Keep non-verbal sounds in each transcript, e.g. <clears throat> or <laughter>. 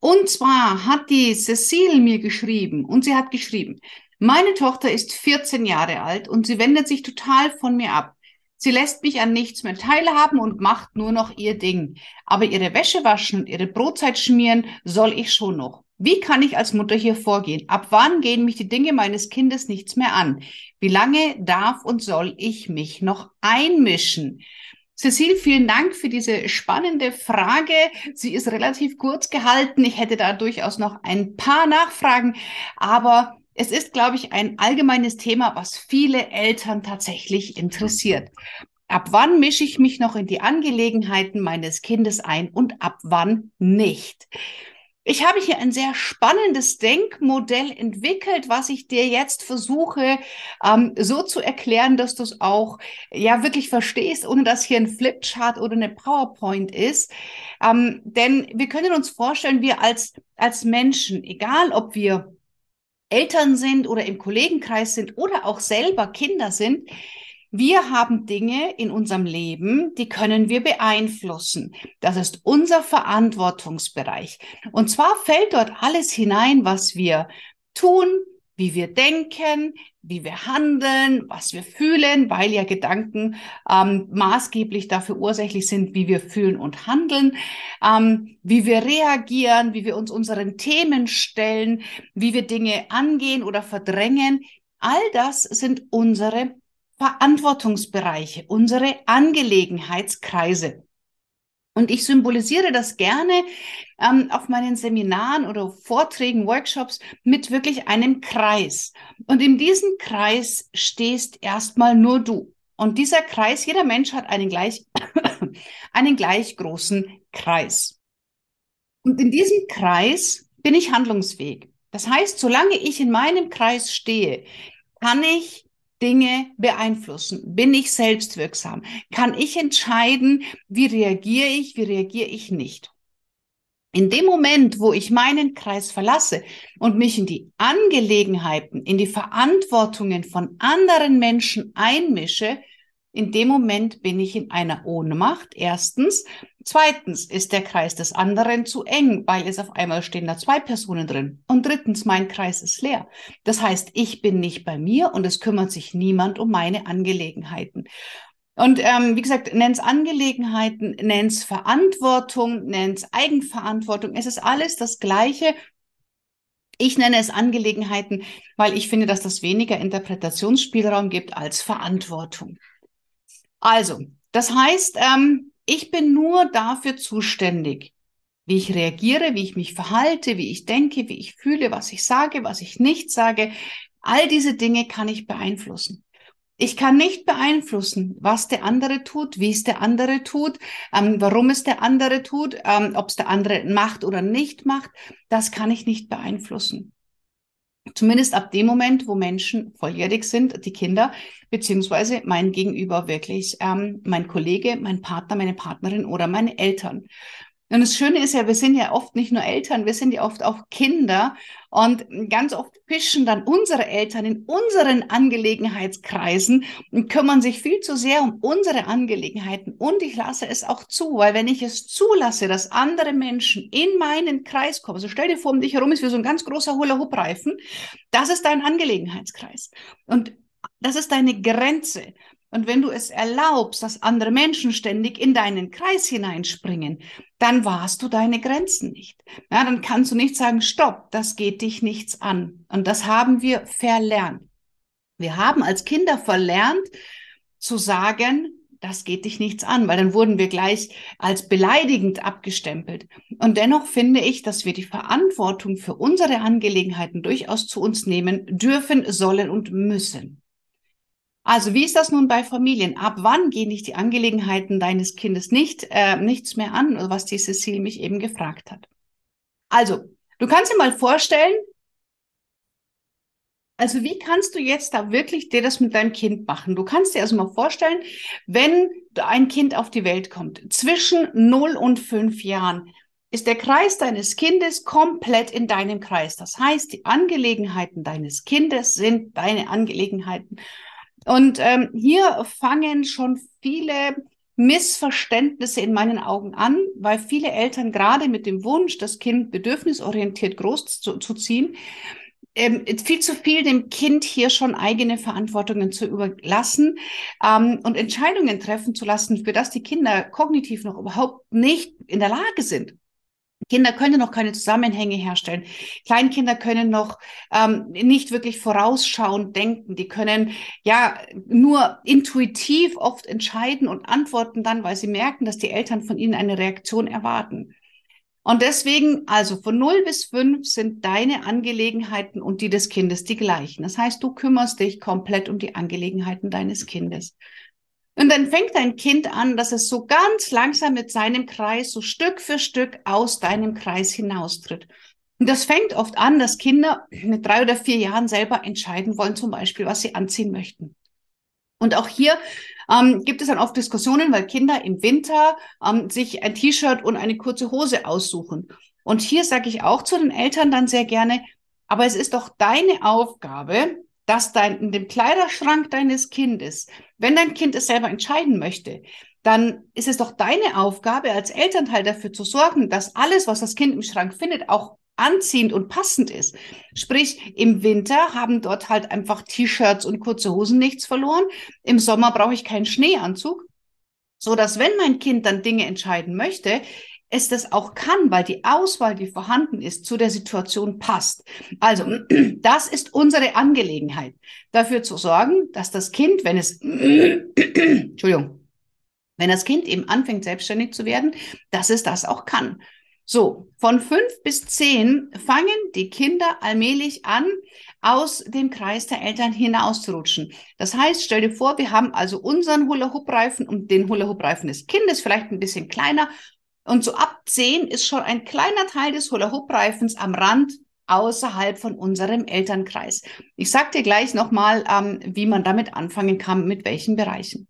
Und zwar hat die Cecile mir geschrieben und sie hat geschrieben, meine Tochter ist 14 Jahre alt und sie wendet sich total von mir ab. Sie lässt mich an nichts mehr teilhaben und macht nur noch ihr Ding. Aber ihre Wäsche waschen und ihre Brotzeit schmieren soll ich schon noch. Wie kann ich als Mutter hier vorgehen? Ab wann gehen mich die Dinge meines Kindes nichts mehr an? Wie lange darf und soll ich mich noch einmischen? Cecile, vielen Dank für diese spannende Frage. Sie ist relativ kurz gehalten. Ich hätte da durchaus noch ein paar Nachfragen, aber es ist, glaube ich, ein allgemeines Thema, was viele Eltern tatsächlich interessiert. Ab wann mische ich mich noch in die Angelegenheiten meines Kindes ein und ab wann nicht? Ich habe hier ein sehr spannendes Denkmodell entwickelt, was ich dir jetzt versuche ähm, so zu erklären, dass du es auch ja wirklich verstehst, ohne dass hier ein Flipchart oder eine PowerPoint ist. Ähm, denn wir können uns vorstellen, wir als als Menschen, egal ob wir Eltern sind oder im Kollegenkreis sind oder auch selber Kinder sind, wir haben Dinge in unserem Leben, die können wir beeinflussen. Das ist unser Verantwortungsbereich. Und zwar fällt dort alles hinein, was wir tun, wie wir denken, wie wir handeln, was wir fühlen, weil ja Gedanken ähm, maßgeblich dafür ursächlich sind, wie wir fühlen und handeln, ähm, wie wir reagieren, wie wir uns unseren Themen stellen, wie wir Dinge angehen oder verdrängen. All das sind unsere Verantwortungsbereiche, unsere Angelegenheitskreise. Und ich symbolisiere das gerne ähm, auf meinen Seminaren oder Vorträgen, Workshops mit wirklich einem Kreis. Und in diesem Kreis stehst erstmal nur du. Und dieser Kreis, jeder Mensch hat einen gleich, <coughs> einen gleich großen Kreis. Und in diesem Kreis bin ich handlungsfähig. Das heißt, solange ich in meinem Kreis stehe, kann ich Dinge beeinflussen? Bin ich selbstwirksam? Kann ich entscheiden, wie reagiere ich, wie reagiere ich nicht? In dem Moment, wo ich meinen Kreis verlasse und mich in die Angelegenheiten, in die Verantwortungen von anderen Menschen einmische, in dem Moment bin ich in einer Ohnmacht. Erstens. Zweitens ist der Kreis des anderen zu eng, weil es auf einmal stehen da zwei Personen drin. Und drittens, mein Kreis ist leer. Das heißt, ich bin nicht bei mir und es kümmert sich niemand um meine Angelegenheiten. Und ähm, wie gesagt, nenn's Angelegenheiten, nenn's Verantwortung, nenn's Eigenverantwortung. Es ist alles das Gleiche. Ich nenne es Angelegenheiten, weil ich finde, dass das weniger Interpretationsspielraum gibt als Verantwortung. Also, das heißt, ähm, ich bin nur dafür zuständig, wie ich reagiere, wie ich mich verhalte, wie ich denke, wie ich fühle, was ich sage, was ich nicht sage. All diese Dinge kann ich beeinflussen. Ich kann nicht beeinflussen, was der andere tut, wie es der andere tut, ähm, warum es der andere tut, ähm, ob es der andere macht oder nicht macht. Das kann ich nicht beeinflussen. Zumindest ab dem Moment, wo Menschen volljährig sind, die Kinder, beziehungsweise mein Gegenüber wirklich, ähm, mein Kollege, mein Partner, meine Partnerin oder meine Eltern. Und das Schöne ist ja, wir sind ja oft nicht nur Eltern, wir sind ja oft auch Kinder. Und ganz oft fischen dann unsere Eltern in unseren Angelegenheitskreisen und kümmern sich viel zu sehr um unsere Angelegenheiten. Und ich lasse es auch zu, weil wenn ich es zulasse, dass andere Menschen in meinen Kreis kommen, also stell dir vor, um dich herum ist wie so ein ganz großer Hula-Hoop-Reifen, das ist dein Angelegenheitskreis. Und das ist deine Grenze. Und wenn du es erlaubst, dass andere Menschen ständig in deinen Kreis hineinspringen, dann warst du deine Grenzen nicht. Ja, dann kannst du nicht sagen, stopp, das geht dich nichts an. Und das haben wir verlernt. Wir haben als Kinder verlernt zu sagen, das geht dich nichts an, weil dann wurden wir gleich als beleidigend abgestempelt. Und dennoch finde ich, dass wir die Verantwortung für unsere Angelegenheiten durchaus zu uns nehmen dürfen, sollen und müssen. Also wie ist das nun bei Familien? Ab wann gehen dich die Angelegenheiten deines Kindes nicht äh, nichts mehr an, was die Cecile mich eben gefragt hat? Also, du kannst dir mal vorstellen, also wie kannst du jetzt da wirklich dir das mit deinem Kind machen? Du kannst dir also mal vorstellen, wenn ein Kind auf die Welt kommt, zwischen 0 und 5 Jahren, ist der Kreis deines Kindes komplett in deinem Kreis. Das heißt, die Angelegenheiten deines Kindes sind deine Angelegenheiten. Und ähm, hier fangen schon viele Missverständnisse in meinen Augen an, weil viele Eltern gerade mit dem Wunsch, das Kind bedürfnisorientiert groß zu, ziehen, ähm, viel zu viel dem Kind hier schon eigene Verantwortungen zu überlassen ähm, und Entscheidungen treffen zu lassen, für das die Kinder kognitiv noch überhaupt nicht in der Lage sind. Kinder können noch keine Zusammenhänge herstellen. Kleinkinder können noch ähm, nicht wirklich vorausschauend denken. Die können ja nur intuitiv oft entscheiden und antworten dann, weil sie merken, dass die Eltern von ihnen eine Reaktion erwarten. Und deswegen, also von 0 bis 5 sind deine Angelegenheiten und die des Kindes die gleichen. Das heißt, du kümmerst dich komplett um die Angelegenheiten deines Kindes. Und dann fängt dein Kind an, dass es so ganz langsam mit seinem Kreis so Stück für Stück aus deinem Kreis hinaustritt. Und das fängt oft an, dass Kinder mit drei oder vier Jahren selber entscheiden wollen, zum Beispiel, was sie anziehen möchten. Und auch hier ähm, gibt es dann oft Diskussionen, weil Kinder im Winter ähm, sich ein T-Shirt und eine kurze Hose aussuchen. Und hier sage ich auch zu den Eltern dann sehr gerne, aber es ist doch deine Aufgabe, dass dein, in dem Kleiderschrank deines Kindes, wenn dein Kind es selber entscheiden möchte, dann ist es doch deine Aufgabe als Elternteil dafür zu sorgen, dass alles, was das Kind im Schrank findet, auch anziehend und passend ist. Sprich, im Winter haben dort halt einfach T-Shirts und kurze Hosen nichts verloren. Im Sommer brauche ich keinen Schneeanzug. So dass wenn mein Kind dann Dinge entscheiden möchte, es das auch kann, weil die Auswahl, die vorhanden ist, zu der Situation passt. Also, <clears throat> das ist unsere Angelegenheit, dafür zu sorgen, dass das Kind, wenn es, <clears throat> Entschuldigung, wenn das Kind eben anfängt, selbstständig zu werden, dass es das auch kann. So, von fünf bis zehn fangen die Kinder allmählich an, aus dem Kreis der Eltern hinauszurutschen. Das heißt, stell dir vor, wir haben also unseren Hula-Hoop-Reifen und den Hula-Hoop-Reifen des Kindes, vielleicht ein bisschen kleiner. Und so ab zehn ist schon ein kleiner Teil des Hula-Hoop-Reifens am Rand außerhalb von unserem Elternkreis. Ich sag dir gleich nochmal, ähm, wie man damit anfangen kann, mit welchen Bereichen.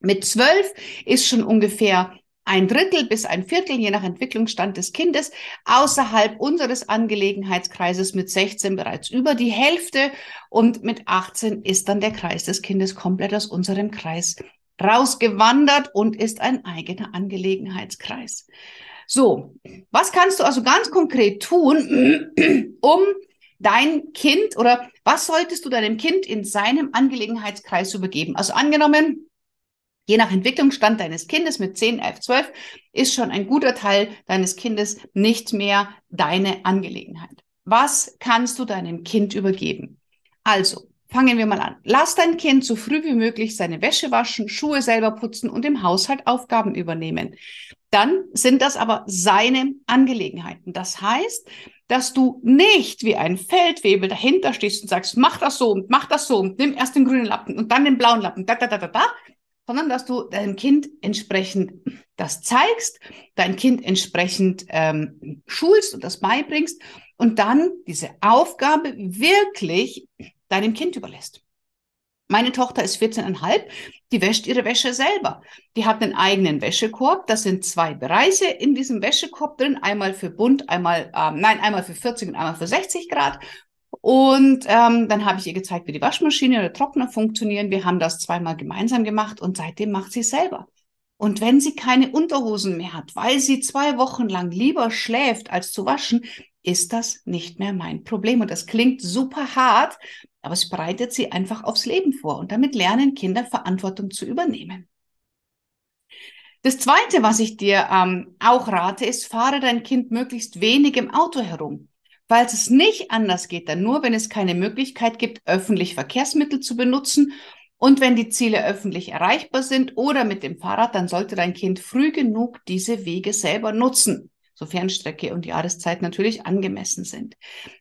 Mit zwölf ist schon ungefähr ein Drittel bis ein Viertel, je nach Entwicklungsstand des Kindes, außerhalb unseres Angelegenheitskreises mit 16 bereits über die Hälfte und mit 18 ist dann der Kreis des Kindes komplett aus unserem Kreis rausgewandert und ist ein eigener Angelegenheitskreis. So, was kannst du also ganz konkret tun, <clears throat> um dein Kind oder was solltest du deinem Kind in seinem Angelegenheitskreis übergeben? Also angenommen, je nach Entwicklungsstand deines Kindes mit 10, 11, 12 ist schon ein guter Teil deines Kindes nicht mehr deine Angelegenheit. Was kannst du deinem Kind übergeben? Also, fangen wir mal an. Lass dein Kind so früh wie möglich seine Wäsche waschen, Schuhe selber putzen und im Haushalt Aufgaben übernehmen. Dann sind das aber seine Angelegenheiten. Das heißt, dass du nicht wie ein Feldwebel dahinter stehst und sagst, mach das so und mach das so und nimm erst den grünen Lappen und dann den blauen Lappen, da, da, da, da, da, sondern dass du deinem Kind entsprechend das zeigst, dein Kind entsprechend ähm, schulst und das beibringst und dann diese Aufgabe wirklich deinem Kind überlässt. Meine Tochter ist 14,5, die wäscht ihre Wäsche selber. Die hat einen eigenen Wäschekorb. Das sind zwei Bereiche in diesem Wäschekorb drin. Einmal für bunt, einmal, ähm, nein, einmal für 40 und einmal für 60 Grad. Und ähm, dann habe ich ihr gezeigt, wie die Waschmaschine oder Trockner funktionieren. Wir haben das zweimal gemeinsam gemacht und seitdem macht sie selber. Und wenn sie keine Unterhosen mehr hat, weil sie zwei Wochen lang lieber schläft, als zu waschen, ist das nicht mehr mein Problem. Und das klingt super hart, aber es bereitet sie einfach aufs Leben vor. Und damit lernen Kinder Verantwortung zu übernehmen. Das Zweite, was ich dir ähm, auch rate, ist, fahre dein Kind möglichst wenig im Auto herum. Falls es nicht anders geht, dann nur, wenn es keine Möglichkeit gibt, öffentlich Verkehrsmittel zu benutzen und wenn die Ziele öffentlich erreichbar sind oder mit dem Fahrrad, dann sollte dein Kind früh genug diese Wege selber nutzen, sofern Strecke und Jahreszeit natürlich angemessen sind.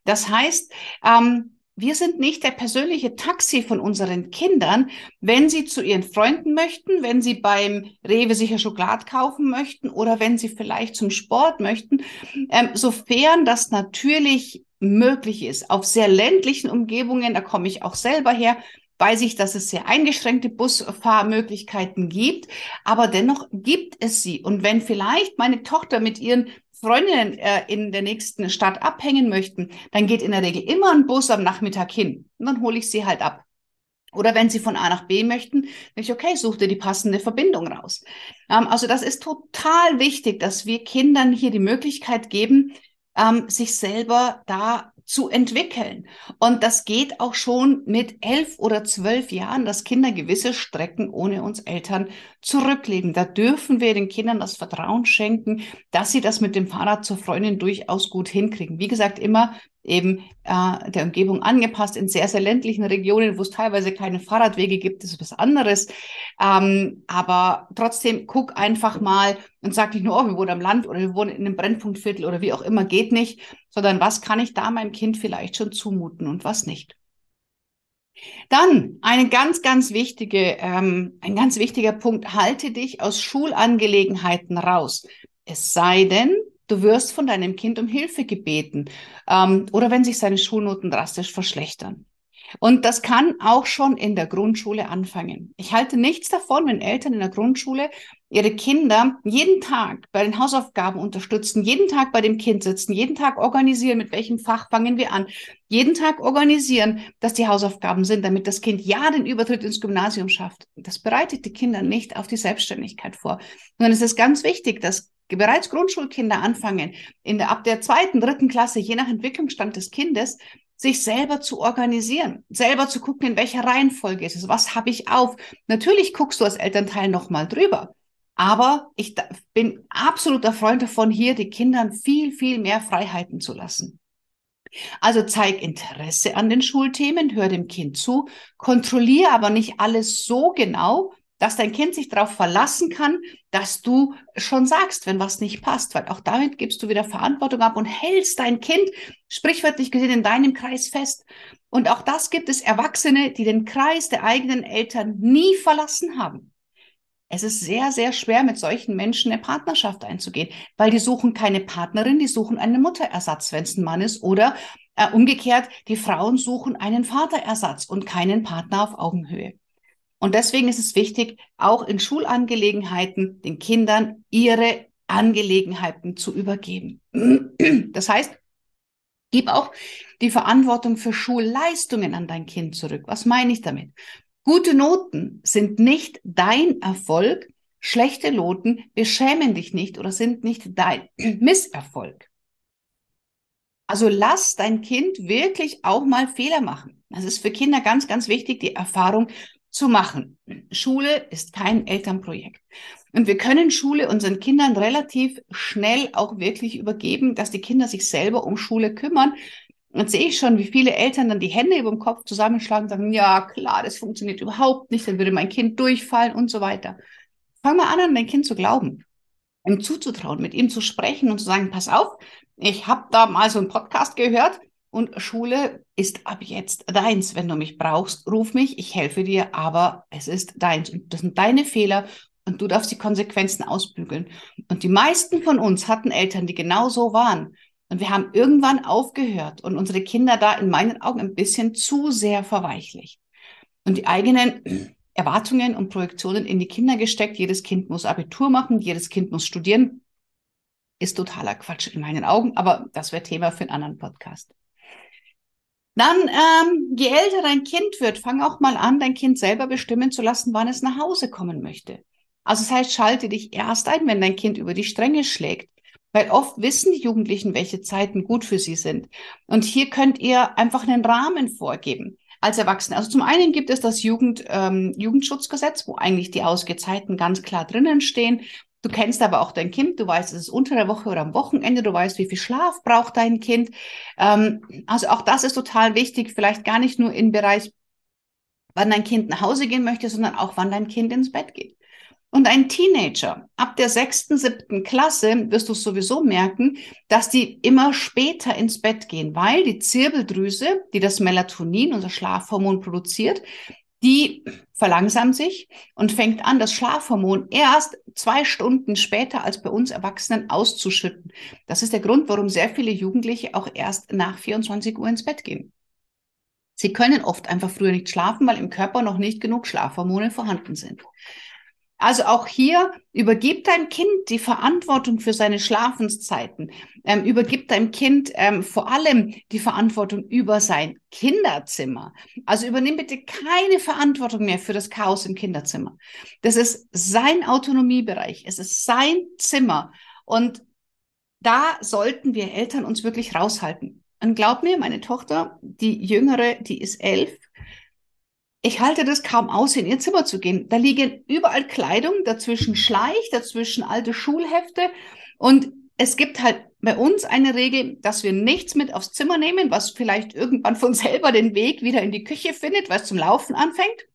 Das heißt, ähm, wir sind nicht der persönliche Taxi von unseren Kindern, wenn sie zu ihren Freunden möchten, wenn sie beim Rewe sicher Schokolade kaufen möchten oder wenn sie vielleicht zum Sport möchten, ähm, sofern das natürlich möglich ist. Auf sehr ländlichen Umgebungen, da komme ich auch selber her, weiß ich, dass es sehr eingeschränkte Busfahrmöglichkeiten gibt, aber dennoch gibt es sie. Und wenn vielleicht meine Tochter mit ihren Freundinnen äh, in der nächsten Stadt abhängen möchten, dann geht in der Regel immer ein Bus am Nachmittag hin. Und dann hole ich sie halt ab. Oder wenn sie von A nach B möchten, denke ich, okay, such dir die passende Verbindung raus. Ähm, also das ist total wichtig, dass wir Kindern hier die Möglichkeit geben, ähm, sich selber da zu entwickeln. Und das geht auch schon mit elf oder zwölf Jahren, dass Kinder gewisse Strecken ohne uns Eltern zurücklegen. Da dürfen wir den Kindern das Vertrauen schenken, dass sie das mit dem Fahrrad zur Freundin durchaus gut hinkriegen. Wie gesagt, immer eben äh, der Umgebung angepasst. In sehr, sehr ländlichen Regionen, wo es teilweise keine Fahrradwege gibt, ist was anderes. Ähm, aber trotzdem guck einfach mal und sag nicht nur, oh, wir wohnen am Land oder wir wohnen in einem Brennpunktviertel oder wie auch immer, geht nicht, sondern was kann ich da meinem Kind vielleicht schon zumuten und was nicht. Dann eine ganz, ganz wichtige, ähm, ein ganz wichtiger Punkt, halte dich aus Schulangelegenheiten raus. Es sei denn, Du wirst von deinem Kind um Hilfe gebeten ähm, oder wenn sich seine Schulnoten drastisch verschlechtern. Und das kann auch schon in der Grundschule anfangen. Ich halte nichts davon, wenn Eltern in der Grundschule ihre Kinder jeden Tag bei den Hausaufgaben unterstützen, jeden Tag bei dem Kind sitzen, jeden Tag organisieren, mit welchem Fach fangen wir an, jeden Tag organisieren, dass die Hausaufgaben sind, damit das Kind ja den Übertritt ins Gymnasium schafft. Das bereitet die Kinder nicht auf die Selbstständigkeit vor. Sondern es ist ganz wichtig, dass bereits Grundschulkinder anfangen, in der, ab der zweiten, dritten Klasse, je nach Entwicklungsstand des Kindes, sich selber zu organisieren, selber zu gucken, in welcher Reihenfolge ist es, was habe ich auf. Natürlich guckst du als Elternteil nochmal drüber. Aber ich bin absoluter Freund davon, hier die Kindern viel, viel mehr Freiheiten zu lassen. Also zeig Interesse an den Schulthemen, hör dem Kind zu, kontrolliere aber nicht alles so genau, dass dein Kind sich darauf verlassen kann, dass du schon sagst, wenn was nicht passt, weil auch damit gibst du wieder Verantwortung ab und hältst dein Kind sprichwörtlich gesehen in deinem Kreis fest. Und auch das gibt es Erwachsene, die den Kreis der eigenen Eltern nie verlassen haben. Es ist sehr, sehr schwer, mit solchen Menschen eine Partnerschaft einzugehen, weil die suchen keine Partnerin, die suchen einen Mutterersatz, wenn es ein Mann ist, oder äh, umgekehrt, die Frauen suchen einen Vaterersatz und keinen Partner auf Augenhöhe. Und deswegen ist es wichtig, auch in Schulangelegenheiten den Kindern ihre Angelegenheiten zu übergeben. Das heißt, gib auch die Verantwortung für Schulleistungen an dein Kind zurück. Was meine ich damit? Gute Noten sind nicht dein Erfolg. Schlechte Noten beschämen dich nicht oder sind nicht dein <clears throat> Misserfolg. Also lass dein Kind wirklich auch mal Fehler machen. Das ist für Kinder ganz, ganz wichtig, die Erfahrung zu machen. Schule ist kein Elternprojekt. Und wir können Schule unseren Kindern relativ schnell auch wirklich übergeben, dass die Kinder sich selber um Schule kümmern. Und sehe ich schon, wie viele Eltern dann die Hände über dem Kopf zusammenschlagen und sagen, ja klar, das funktioniert überhaupt nicht, dann würde mein Kind durchfallen und so weiter. Fang mal an, an dein Kind zu glauben, ihm zuzutrauen, mit ihm zu sprechen und zu sagen, pass auf, ich habe da mal so einen Podcast gehört, und Schule ist ab jetzt deins. Wenn du mich brauchst, ruf mich, ich helfe dir, aber es ist deins. Und das sind deine Fehler und du darfst die Konsequenzen ausbügeln. Und die meisten von uns hatten Eltern, die genau so waren. Und wir haben irgendwann aufgehört und unsere Kinder da in meinen Augen ein bisschen zu sehr verweichlicht. Und die eigenen <clears throat> Erwartungen und Projektionen in die Kinder gesteckt. Jedes Kind muss Abitur machen, jedes Kind muss studieren. Ist totaler Quatsch in meinen Augen, aber das wäre Thema für einen anderen Podcast. Dann, ähm, je älter dein Kind wird, fang auch mal an, dein Kind selber bestimmen zu lassen, wann es nach Hause kommen möchte. Also das heißt, schalte dich erst ein, wenn dein Kind über die Stränge schlägt. Weil oft wissen die Jugendlichen, welche Zeiten gut für sie sind. Und hier könnt ihr einfach einen Rahmen vorgeben als Erwachsene. Also zum einen gibt es das Jugend, ähm, Jugendschutzgesetz, wo eigentlich die Ausgezeiten ganz klar drinnen stehen. Du kennst aber auch dein Kind, du weißt, es ist unter der Woche oder am Wochenende, du weißt, wie viel Schlaf braucht dein Kind. Ähm, also auch das ist total wichtig, vielleicht gar nicht nur im Bereich, wann dein Kind nach Hause gehen möchte, sondern auch wann dein Kind ins Bett geht. Und ein Teenager ab der sechsten, siebten Klasse wirst du sowieso merken, dass die immer später ins Bett gehen, weil die Zirbeldrüse, die das Melatonin, unser Schlafhormon produziert, die verlangsamt sich und fängt an, das Schlafhormon erst zwei Stunden später als bei uns Erwachsenen auszuschütten. Das ist der Grund, warum sehr viele Jugendliche auch erst nach 24 Uhr ins Bett gehen. Sie können oft einfach früher nicht schlafen, weil im Körper noch nicht genug Schlafhormone vorhanden sind. Also auch hier übergibt dein Kind die Verantwortung für seine Schlafenszeiten, ähm, übergibt deinem Kind ähm, vor allem die Verantwortung über sein Kinderzimmer. Also übernimm bitte keine Verantwortung mehr für das Chaos im Kinderzimmer. Das ist sein Autonomiebereich, es ist sein Zimmer und da sollten wir Eltern uns wirklich raushalten. Und glaub mir, meine Tochter, die jüngere, die ist elf, ich halte das kaum aus, in ihr Zimmer zu gehen. Da liegen überall Kleidung, dazwischen Schleich, dazwischen alte Schulhefte. Und es gibt halt bei uns eine Regel, dass wir nichts mit aufs Zimmer nehmen, was vielleicht irgendwann von selber den Weg wieder in die Küche findet, weil es zum Laufen anfängt.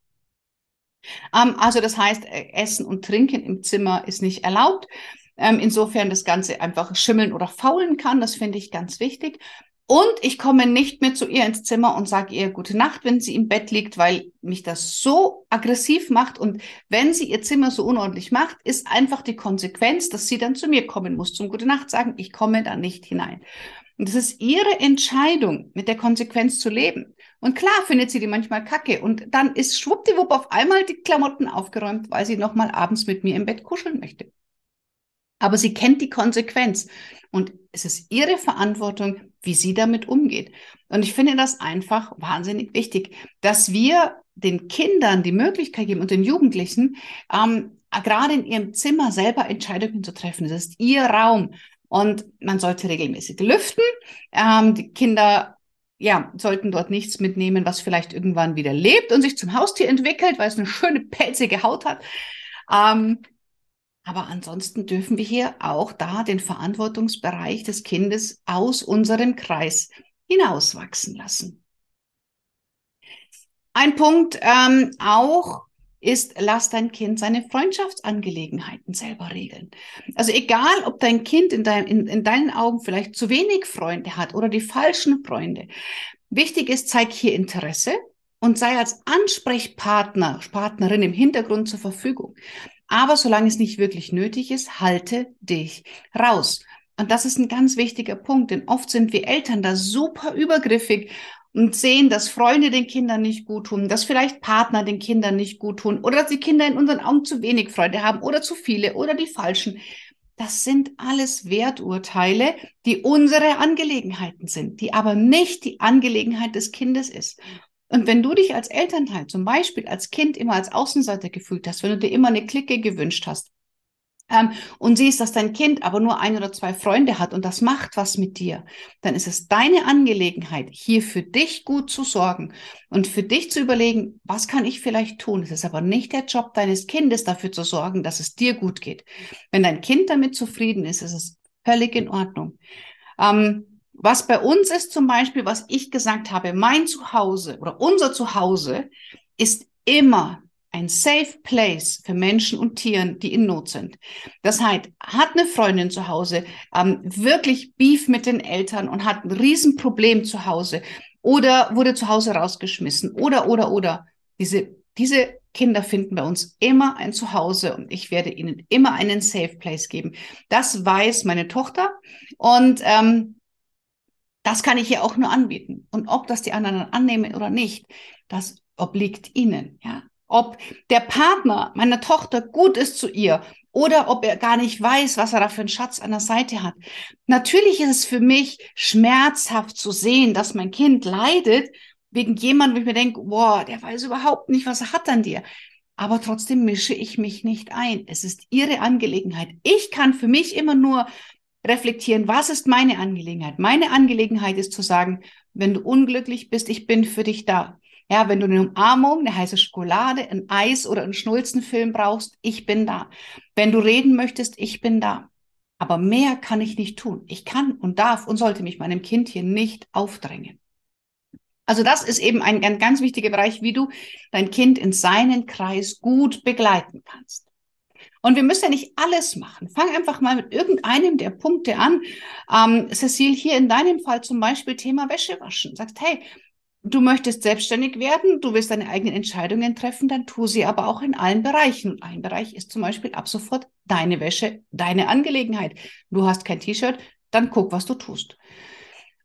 Ähm, also das heißt, äh, Essen und Trinken im Zimmer ist nicht erlaubt. Ähm, insofern das Ganze einfach schimmeln oder faulen kann, das finde ich ganz wichtig. Und ich komme nicht mehr zu ihr ins Zimmer und sage ihr gute Nacht, wenn sie im Bett liegt, weil mich das so aggressiv macht. Und wenn sie ihr Zimmer so unordentlich macht, ist einfach die Konsequenz, dass sie dann zu mir kommen muss zum gute Nacht sagen. Ich komme da nicht hinein. Und das ist ihre Entscheidung, mit der Konsequenz zu leben. Und klar findet sie die manchmal kacke. Und dann ist schwuppdiwupp auf einmal die Klamotten aufgeräumt, weil sie nochmal abends mit mir im Bett kuscheln möchte. Aber sie kennt die Konsequenz. Und es ist ihre Verantwortung, wie sie damit umgeht. Und ich finde das einfach wahnsinnig wichtig, dass wir den Kindern die Möglichkeit geben und den Jugendlichen, ähm, gerade in ihrem Zimmer selber Entscheidungen zu treffen. Das ist ihr Raum. Und man sollte regelmäßig lüften. Ähm, die Kinder ja, sollten dort nichts mitnehmen, was vielleicht irgendwann wieder lebt und sich zum Haustier entwickelt, weil es eine schöne pelzige Haut hat. Ähm, aber ansonsten dürfen wir hier auch da den Verantwortungsbereich des Kindes aus unserem Kreis hinauswachsen lassen. Ein Punkt ähm, auch ist, lass dein Kind seine Freundschaftsangelegenheiten selber regeln. Also egal, ob dein Kind in, dein, in, in deinen Augen vielleicht zu wenig Freunde hat oder die falschen Freunde. Wichtig ist, zeig hier Interesse und sei als Ansprechpartner, Partnerin im Hintergrund zur Verfügung. Aber solange es nicht wirklich nötig ist, halte dich raus. Und das ist ein ganz wichtiger Punkt, denn oft sind wir Eltern da super übergriffig und sehen, dass Freunde den Kindern nicht gut tun, dass vielleicht Partner den Kindern nicht gut tun oder dass die Kinder in unseren Augen zu wenig Freunde haben oder zu viele oder die falschen. Das sind alles Werturteile, die unsere Angelegenheiten sind, die aber nicht die Angelegenheit des Kindes ist. Und wenn du dich als Elternteil zum Beispiel als Kind immer als Außenseiter gefühlt hast, wenn du dir immer eine Clique gewünscht hast, ähm, und siehst, dass dein Kind aber nur ein oder zwei Freunde hat und das macht was mit dir, dann ist es deine Angelegenheit, hier für dich gut zu sorgen und für dich zu überlegen, was kann ich vielleicht tun. Es ist aber nicht der Job deines Kindes, dafür zu sorgen, dass es dir gut geht. Wenn dein Kind damit zufrieden ist, ist es völlig in Ordnung. Ähm, was bei uns ist zum Beispiel, was ich gesagt habe, mein Zuhause oder unser Zuhause ist immer ein safe place für Menschen und Tieren, die in Not sind. Das heißt, hat eine Freundin zu Hause ähm, wirklich Beef mit den Eltern und hat ein Riesenproblem zu Hause oder wurde zu Hause rausgeschmissen oder, oder, oder. Diese, diese Kinder finden bei uns immer ein Zuhause und ich werde ihnen immer einen safe place geben. Das weiß meine Tochter und ähm, das kann ich hier auch nur anbieten. Und ob das die anderen annehmen oder nicht, das obliegt ihnen, ja. Ob der Partner meiner Tochter gut ist zu ihr oder ob er gar nicht weiß, was er da für einen Schatz an der Seite hat. Natürlich ist es für mich schmerzhaft zu sehen, dass mein Kind leidet wegen jemandem, wo ich mir denke, boah, der weiß überhaupt nicht, was er hat an dir. Aber trotzdem mische ich mich nicht ein. Es ist ihre Angelegenheit. Ich kann für mich immer nur reflektieren, was ist meine Angelegenheit? Meine Angelegenheit ist zu sagen, wenn du unglücklich bist, ich bin für dich da. Ja, wenn du eine Umarmung, eine heiße Schokolade, ein Eis oder einen Schnulzenfilm brauchst, ich bin da. Wenn du reden möchtest, ich bin da. Aber mehr kann ich nicht tun. Ich kann und darf und sollte mich meinem Kind hier nicht aufdrängen. Also das ist eben ein, ein ganz wichtiger Bereich, wie du dein Kind in seinen Kreis gut begleiten kannst. Und wir müssen ja nicht alles machen. Fang einfach mal mit irgendeinem der Punkte an. Ähm, Cecile, hier in deinem Fall zum Beispiel Thema Wäsche waschen. Sagst, hey, du möchtest selbstständig werden, du willst deine eigenen Entscheidungen treffen, dann tu sie aber auch in allen Bereichen. Und ein Bereich ist zum Beispiel ab sofort deine Wäsche, deine Angelegenheit. Du hast kein T-Shirt, dann guck, was du tust.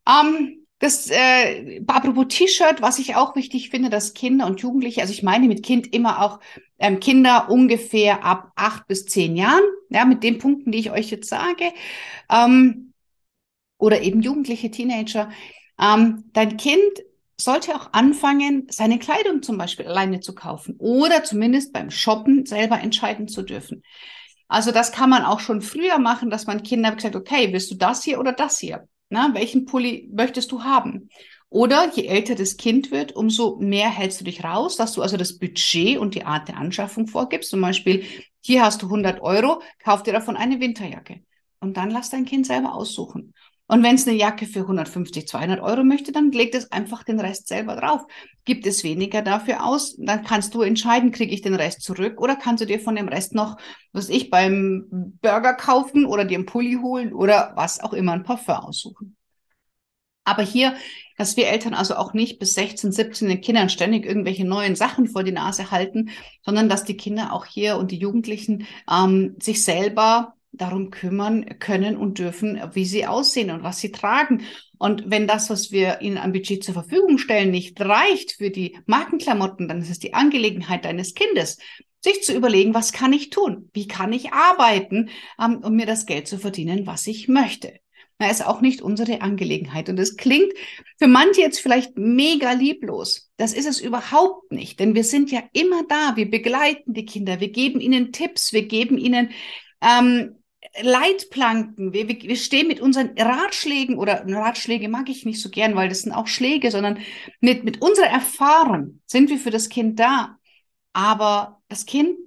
Ähm, das, äh, apropos T-Shirt, was ich auch wichtig finde, dass Kinder und Jugendliche, also ich meine mit Kind immer auch ähm, Kinder ungefähr ab acht bis zehn Jahren, ja, mit den Punkten, die ich euch jetzt sage, ähm, oder eben Jugendliche, Teenager. Ähm, dein Kind sollte auch anfangen, seine Kleidung zum Beispiel alleine zu kaufen oder zumindest beim Shoppen selber entscheiden zu dürfen. Also das kann man auch schon früher machen, dass man Kinder gesagt, okay, willst du das hier oder das hier? Na, welchen Pulli möchtest du haben? Oder je älter das Kind wird, umso mehr hältst du dich raus, dass du also das Budget und die Art der Anschaffung vorgibst. Zum Beispiel, hier hast du 100 Euro, kauf dir davon eine Winterjacke. Und dann lass dein Kind selber aussuchen. Und wenn es eine Jacke für 150, 200 Euro möchte, dann legt es einfach den Rest selber drauf. Gibt es weniger dafür aus, dann kannst du entscheiden, kriege ich den Rest zurück oder kannst du dir von dem Rest noch, was ich beim Burger kaufen oder dir einen Pulli holen oder was auch immer, ein Parfum aussuchen. Aber hier, dass wir Eltern also auch nicht bis 16, 17 den Kindern ständig irgendwelche neuen Sachen vor die Nase halten, sondern dass die Kinder auch hier und die Jugendlichen ähm, sich selber darum kümmern können und dürfen, wie sie aussehen und was sie tragen. Und wenn das, was wir ihnen an Budget zur Verfügung stellen, nicht reicht für die Markenklamotten, dann ist es die Angelegenheit deines Kindes, sich zu überlegen, was kann ich tun? Wie kann ich arbeiten, ähm, um mir das Geld zu verdienen, was ich möchte? Na, ist auch nicht unsere Angelegenheit. Und es klingt für manche jetzt vielleicht mega lieblos. Das ist es überhaupt nicht, denn wir sind ja immer da. Wir begleiten die Kinder, wir geben ihnen Tipps, wir geben ihnen ähm, Leitplanken. Wir, wir, stehen mit unseren Ratschlägen oder Ratschläge mag ich nicht so gern, weil das sind auch Schläge, sondern mit, mit unserer Erfahrung sind wir für das Kind da. Aber das Kind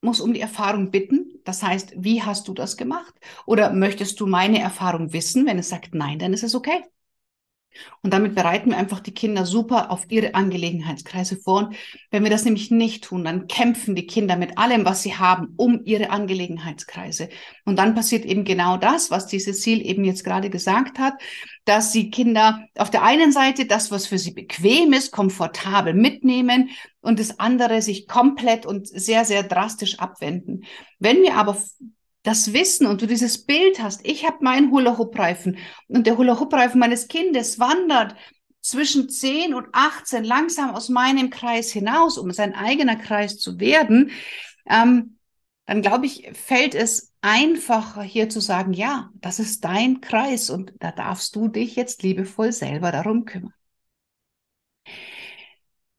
muss um die Erfahrung bitten. Das heißt, wie hast du das gemacht? Oder möchtest du meine Erfahrung wissen? Wenn es sagt nein, dann ist es okay. Und damit bereiten wir einfach die Kinder super auf ihre Angelegenheitskreise vor. Und wenn wir das nämlich nicht tun, dann kämpfen die Kinder mit allem, was sie haben, um ihre Angelegenheitskreise. Und dann passiert eben genau das, was die Cecile eben jetzt gerade gesagt hat, dass sie Kinder auf der einen Seite das, was für sie bequem ist, komfortabel mitnehmen und das andere sich komplett und sehr, sehr drastisch abwenden. Wenn wir aber das Wissen und du dieses Bild hast, ich habe meinen Hula-Hoop-Reifen und der Hula-Hoop-Reifen meines Kindes wandert zwischen 10 und 18 langsam aus meinem Kreis hinaus, um sein eigener Kreis zu werden, ähm, dann glaube ich, fällt es einfacher hier zu sagen, ja, das ist dein Kreis und da darfst du dich jetzt liebevoll selber darum kümmern.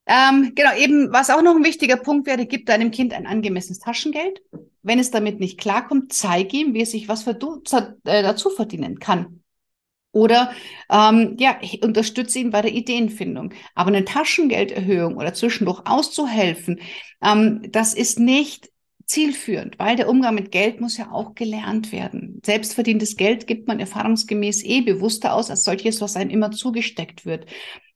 Ähm, genau, eben, was auch noch ein wichtiger Punkt wäre, gib deinem Kind ein angemessenes Taschengeld. Wenn es damit nicht klarkommt, zeig ihm, wie es sich was äh, dazu verdienen kann. Oder ähm, ja, unterstütze ihn bei der Ideenfindung. Aber eine Taschengelderhöhung oder zwischendurch auszuhelfen, ähm, das ist nicht zielführend, weil der Umgang mit Geld muss ja auch gelernt werden. Selbstverdientes Geld gibt man erfahrungsgemäß eh bewusster aus als solches, was einem immer zugesteckt wird.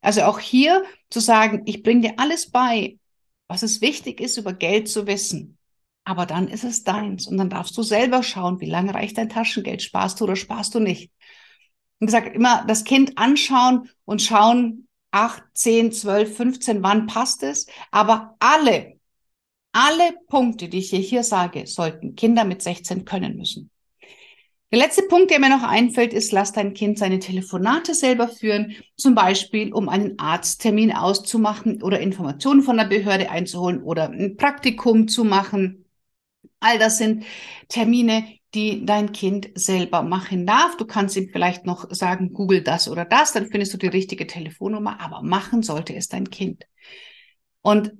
Also auch hier zu sagen, ich bringe dir alles bei, was es wichtig ist, über Geld zu wissen. Aber dann ist es deins und dann darfst du selber schauen, wie lange reicht dein Taschengeld, sparst du oder sparst du nicht. Und gesagt, immer das Kind anschauen und schauen, acht, zehn, zwölf, 15, wann passt es. Aber alle alle Punkte, die ich hier, hier sage, sollten Kinder mit 16 können müssen. Der letzte Punkt, der mir noch einfällt, ist, lass dein Kind seine Telefonate selber führen, zum Beispiel um einen Arzttermin auszumachen oder Informationen von der Behörde einzuholen oder ein Praktikum zu machen. All das sind Termine, die dein Kind selber machen darf. Du kannst ihm vielleicht noch sagen, google das oder das, dann findest du die richtige Telefonnummer, aber machen sollte es dein Kind. Und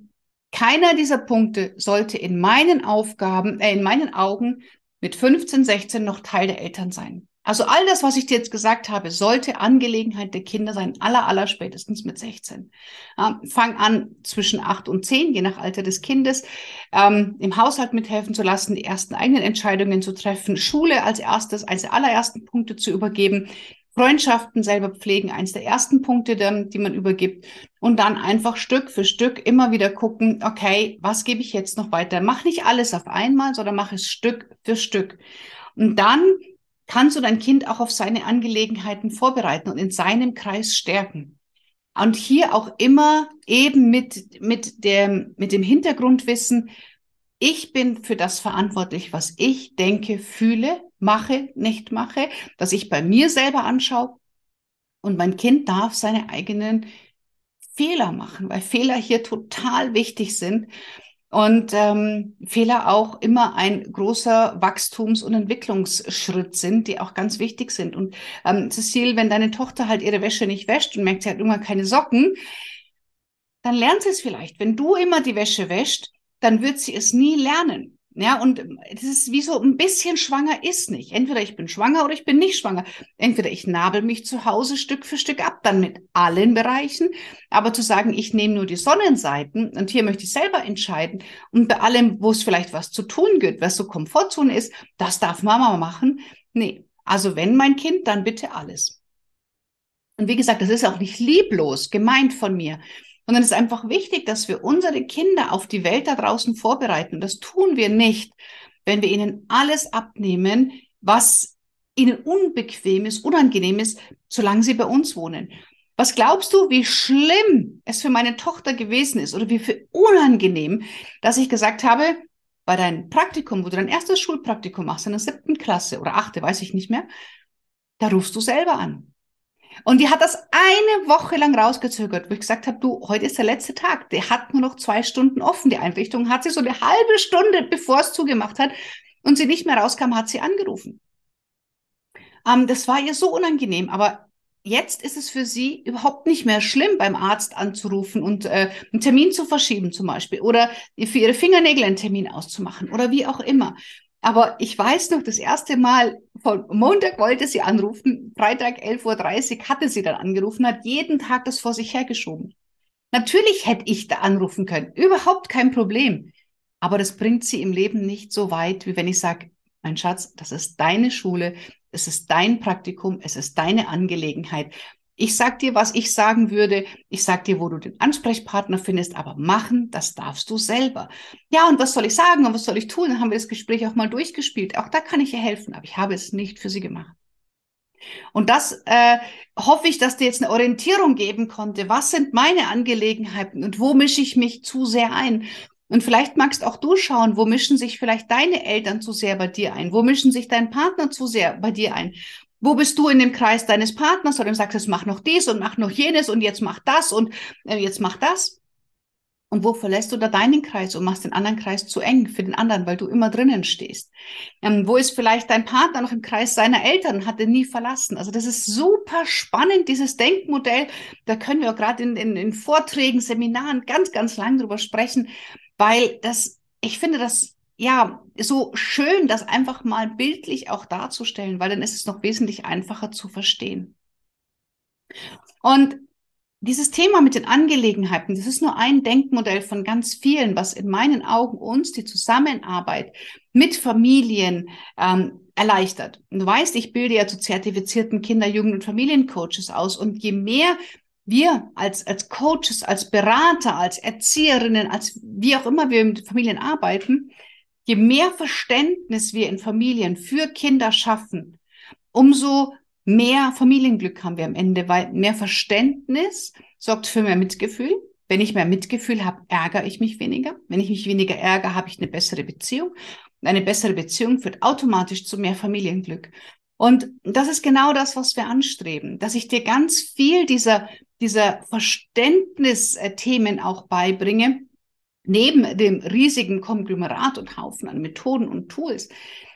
keiner dieser Punkte sollte in meinen Aufgaben, äh, in meinen Augen mit 15, 16 noch Teil der Eltern sein. Also all das, was ich dir jetzt gesagt habe, sollte Angelegenheit der Kinder sein, aller, aller spätestens mit 16. Ähm, fang an zwischen 8 und 10, je nach Alter des Kindes, ähm, im Haushalt mithelfen zu lassen, die ersten eigenen Entscheidungen zu treffen, Schule als erstes, als allerersten Punkte zu übergeben, Freundschaften selber pflegen, eins der ersten Punkte, dann, die man übergibt. Und dann einfach Stück für Stück immer wieder gucken, okay, was gebe ich jetzt noch weiter? Mach nicht alles auf einmal, sondern mach es Stück für Stück. Und dann kannst du dein Kind auch auf seine Angelegenheiten vorbereiten und in seinem Kreis stärken. Und hier auch immer eben mit, mit, dem, mit dem Hintergrundwissen, ich bin für das verantwortlich, was ich denke, fühle, mache, nicht mache, dass ich bei mir selber anschaue. Und mein Kind darf seine eigenen Fehler machen, weil Fehler hier total wichtig sind und ähm, Fehler auch immer ein großer Wachstums- und Entwicklungsschritt sind, die auch ganz wichtig sind. Und ähm, Cecile, wenn deine Tochter halt ihre Wäsche nicht wäscht und merkt, sie hat irgendwann keine Socken, dann lernt sie es vielleicht. Wenn du immer die Wäsche wäscht, dann wird sie es nie lernen. Ja, und das ist wie so ein bisschen schwanger ist nicht. Entweder ich bin schwanger oder ich bin nicht schwanger. Entweder ich nabel mich zu Hause Stück für Stück ab, dann mit allen Bereichen. Aber zu sagen, ich nehme nur die Sonnenseiten und hier möchte ich selber entscheiden und bei allem, wo es vielleicht was zu tun gibt, was so Komfortzone ist, das darf Mama machen. Nee, also wenn mein Kind, dann bitte alles. Und wie gesagt, das ist auch nicht lieblos gemeint von mir. Und es ist einfach wichtig, dass wir unsere Kinder auf die Welt da draußen vorbereiten. Das tun wir nicht, wenn wir ihnen alles abnehmen, was ihnen unbequem ist, unangenehm ist, solange sie bei uns wohnen. Was glaubst du, wie schlimm es für meine Tochter gewesen ist oder wie viel unangenehm, dass ich gesagt habe, bei deinem Praktikum, wo du dein erstes Schulpraktikum machst, in der siebten Klasse oder achte, weiß ich nicht mehr, da rufst du selber an. Und die hat das eine Woche lang rausgezögert, wo ich gesagt habe, du, heute ist der letzte Tag. Der hat nur noch zwei Stunden offen. Die Einrichtung hat sie so eine halbe Stunde, bevor es zugemacht hat und sie nicht mehr rauskam, hat sie angerufen. Ähm, das war ihr so unangenehm, aber jetzt ist es für sie überhaupt nicht mehr schlimm, beim Arzt anzurufen und äh, einen Termin zu verschieben zum Beispiel oder für ihre Fingernägel einen Termin auszumachen oder wie auch immer. Aber ich weiß noch, das erste Mal von Montag wollte sie anrufen, Freitag 11.30 Uhr hatte sie dann angerufen, hat jeden Tag das vor sich hergeschoben. Natürlich hätte ich da anrufen können, überhaupt kein Problem. Aber das bringt sie im Leben nicht so weit, wie wenn ich sage, mein Schatz, das ist deine Schule, es ist dein Praktikum, es ist deine Angelegenheit. Ich sag dir, was ich sagen würde. Ich sag dir, wo du den Ansprechpartner findest, aber machen, das darfst du selber. Ja, und was soll ich sagen und was soll ich tun? Dann haben wir das Gespräch auch mal durchgespielt. Auch da kann ich ihr helfen, aber ich habe es nicht für sie gemacht. Und das äh, hoffe ich, dass dir jetzt eine Orientierung geben konnte. Was sind meine Angelegenheiten und wo mische ich mich zu sehr ein? Und vielleicht magst auch du schauen, wo mischen sich vielleicht deine Eltern zu sehr bei dir ein? Wo mischen sich dein Partner zu sehr bei dir ein? Wo bist du in dem Kreis deines Partners oder du sagst, mach noch dies und mach noch jenes und jetzt mach das und äh, jetzt mach das? Und wo verlässt du da deinen Kreis und machst den anderen Kreis zu eng für den anderen, weil du immer drinnen stehst? Ähm, wo ist vielleicht dein Partner noch im Kreis seiner Eltern, hat er nie verlassen? Also das ist super spannend, dieses Denkmodell. Da können wir auch gerade in, in, in Vorträgen, Seminaren ganz, ganz lang drüber sprechen, weil das, ich finde, das ja, so schön, das einfach mal bildlich auch darzustellen, weil dann ist es noch wesentlich einfacher zu verstehen. Und dieses Thema mit den Angelegenheiten, das ist nur ein Denkmodell von ganz vielen, was in meinen Augen uns die Zusammenarbeit mit Familien ähm, erleichtert. Du weißt, ich bilde ja zu zertifizierten Kinder-, Jugend- und Familiencoaches aus. Und je mehr wir als, als Coaches, als Berater, als Erzieherinnen, als wie auch immer wir mit Familien arbeiten, je mehr Verständnis wir in Familien für Kinder schaffen, umso mehr Familienglück haben wir am Ende, weil mehr Verständnis sorgt für mehr Mitgefühl. Wenn ich mehr Mitgefühl habe, ärgere ich mich weniger. Wenn ich mich weniger ärgere, habe ich eine bessere Beziehung. Und eine bessere Beziehung führt automatisch zu mehr Familienglück. Und das ist genau das, was wir anstreben, dass ich dir ganz viel dieser, dieser Verständnisthemen auch beibringe, neben dem riesigen Konglomerat und Haufen an Methoden und Tools,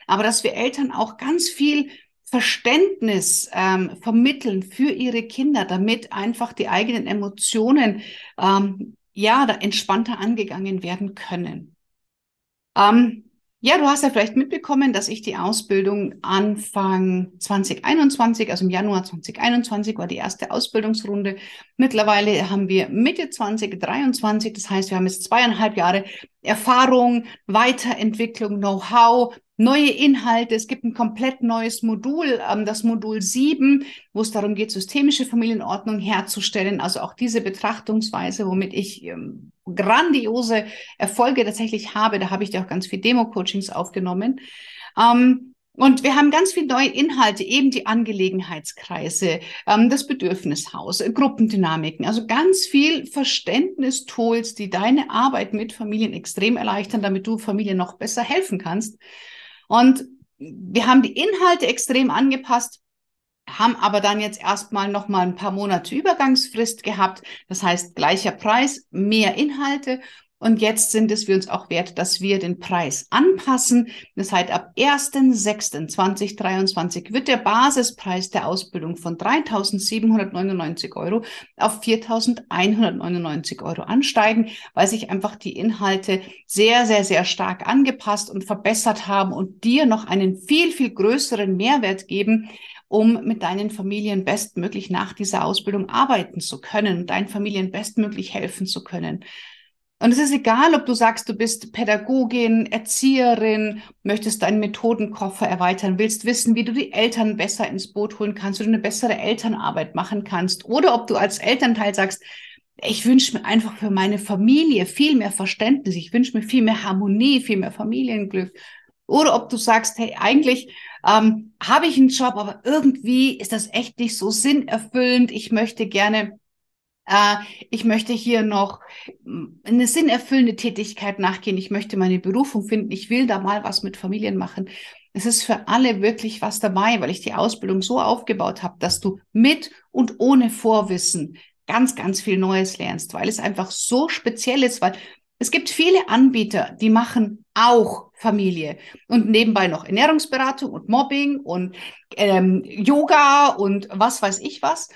aber dass wir Eltern auch ganz viel Verständnis ähm, vermitteln für ihre Kinder, damit einfach die eigenen Emotionen ähm, ja da entspannter angegangen werden können. Ähm, ja, du hast ja vielleicht mitbekommen, dass ich die Ausbildung Anfang 2021, also im Januar 2021 war die erste Ausbildungsrunde. Mittlerweile haben wir Mitte 2023, das heißt, wir haben jetzt zweieinhalb Jahre Erfahrung, Weiterentwicklung, Know-how, neue Inhalte. Es gibt ein komplett neues Modul, ähm, das Modul 7, wo es darum geht, systemische Familienordnung herzustellen. Also auch diese Betrachtungsweise, womit ich ähm, grandiose Erfolge tatsächlich habe. Da habe ich dir auch ganz viel Demo-Coachings aufgenommen. Ähm, und wir haben ganz viele neue Inhalte, eben die Angelegenheitskreise, das Bedürfnishaus, Gruppendynamiken, also ganz viel Verständnistools, die deine Arbeit mit Familien extrem erleichtern, damit du Familien noch besser helfen kannst. Und wir haben die Inhalte extrem angepasst haben aber dann jetzt erstmal noch mal ein paar Monate Übergangsfrist gehabt. Das heißt, gleicher Preis, mehr Inhalte und jetzt sind es wir uns auch wert, dass wir den Preis anpassen. Das heißt, ab 1.6.2023 wird der Basispreis der Ausbildung von 3.799 Euro auf 4.199 Euro ansteigen, weil sich einfach die Inhalte sehr, sehr, sehr stark angepasst und verbessert haben und dir noch einen viel, viel größeren Mehrwert geben, um mit deinen Familien bestmöglich nach dieser Ausbildung arbeiten zu können, deinen Familien bestmöglich helfen zu können. Und es ist egal, ob du sagst, du bist Pädagogin, Erzieherin, möchtest deinen Methodenkoffer erweitern, willst wissen, wie du die Eltern besser ins Boot holen kannst, du eine bessere Elternarbeit machen kannst. Oder ob du als Elternteil sagst, ich wünsche mir einfach für meine Familie viel mehr Verständnis, ich wünsche mir viel mehr Harmonie, viel mehr Familienglück. Oder ob du sagst, hey, eigentlich ähm, habe ich einen Job, aber irgendwie ist das echt nicht so sinnerfüllend. Ich möchte gerne ich möchte hier noch mm, eine sinnerfüllende Tätigkeit nachgehen. Ich möchte meine Berufung finden. Ich will da mal was mit Familien machen. Es ist für alle wirklich was dabei, weil ich die Ausbildung so aufgebaut habe, dass du mit und ohne Vorwissen ganz, ganz viel Neues lernst, weil es einfach so speziell ist, weil es gibt viele Anbieter, die machen auch Familie und nebenbei noch Ernährungsberatung und Mobbing und ähm, Yoga und was weiß ich was.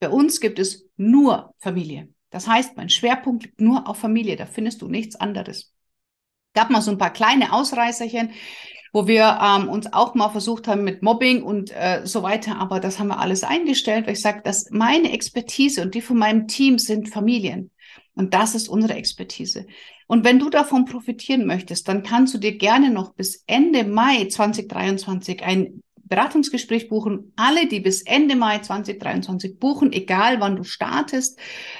Bei uns gibt es nur Familie. Das heißt, mein Schwerpunkt liegt nur auf Familie. Da findest du nichts anderes. Gab mal so ein paar kleine Ausreißerchen, wo wir ähm, uns auch mal versucht haben mit Mobbing und äh, so weiter, aber das haben wir alles eingestellt, weil ich sage, dass meine Expertise und die von meinem Team sind Familien. Und das ist unsere Expertise. Und wenn du davon profitieren möchtest, dann kannst du dir gerne noch bis Ende Mai 2023 ein Beratungsgespräch buchen. Alle, die bis Ende Mai 2023 buchen, egal wann du startest,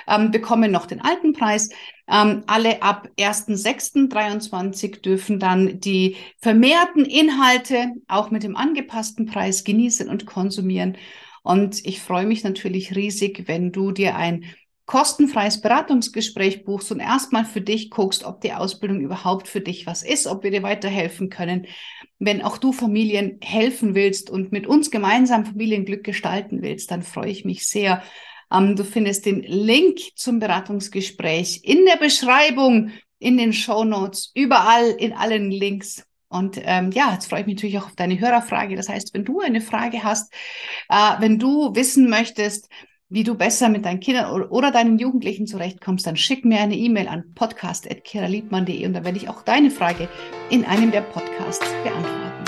ähm, bekommen noch den alten Preis. Ähm, alle ab 1.6.23 dürfen dann die vermehrten Inhalte auch mit dem angepassten Preis genießen und konsumieren. Und ich freue mich natürlich riesig, wenn du dir ein kostenfreies Beratungsgespräch buchst und erstmal für dich guckst, ob die Ausbildung überhaupt für dich was ist, ob wir dir weiterhelfen können. Wenn auch du Familien helfen willst und mit uns gemeinsam Familienglück gestalten willst, dann freue ich mich sehr. Ähm, du findest den Link zum Beratungsgespräch in der Beschreibung, in den Show Notes, überall in allen Links. Und ähm, ja, jetzt freue ich mich natürlich auch auf deine Hörerfrage. Das heißt, wenn du eine Frage hast, äh, wenn du wissen möchtest, wie du besser mit deinen Kindern oder deinen Jugendlichen zurechtkommst, dann schick mir eine E-Mail an podcast.kiraliebmann.de und dann werde ich auch deine Frage in einem der Podcasts beantworten.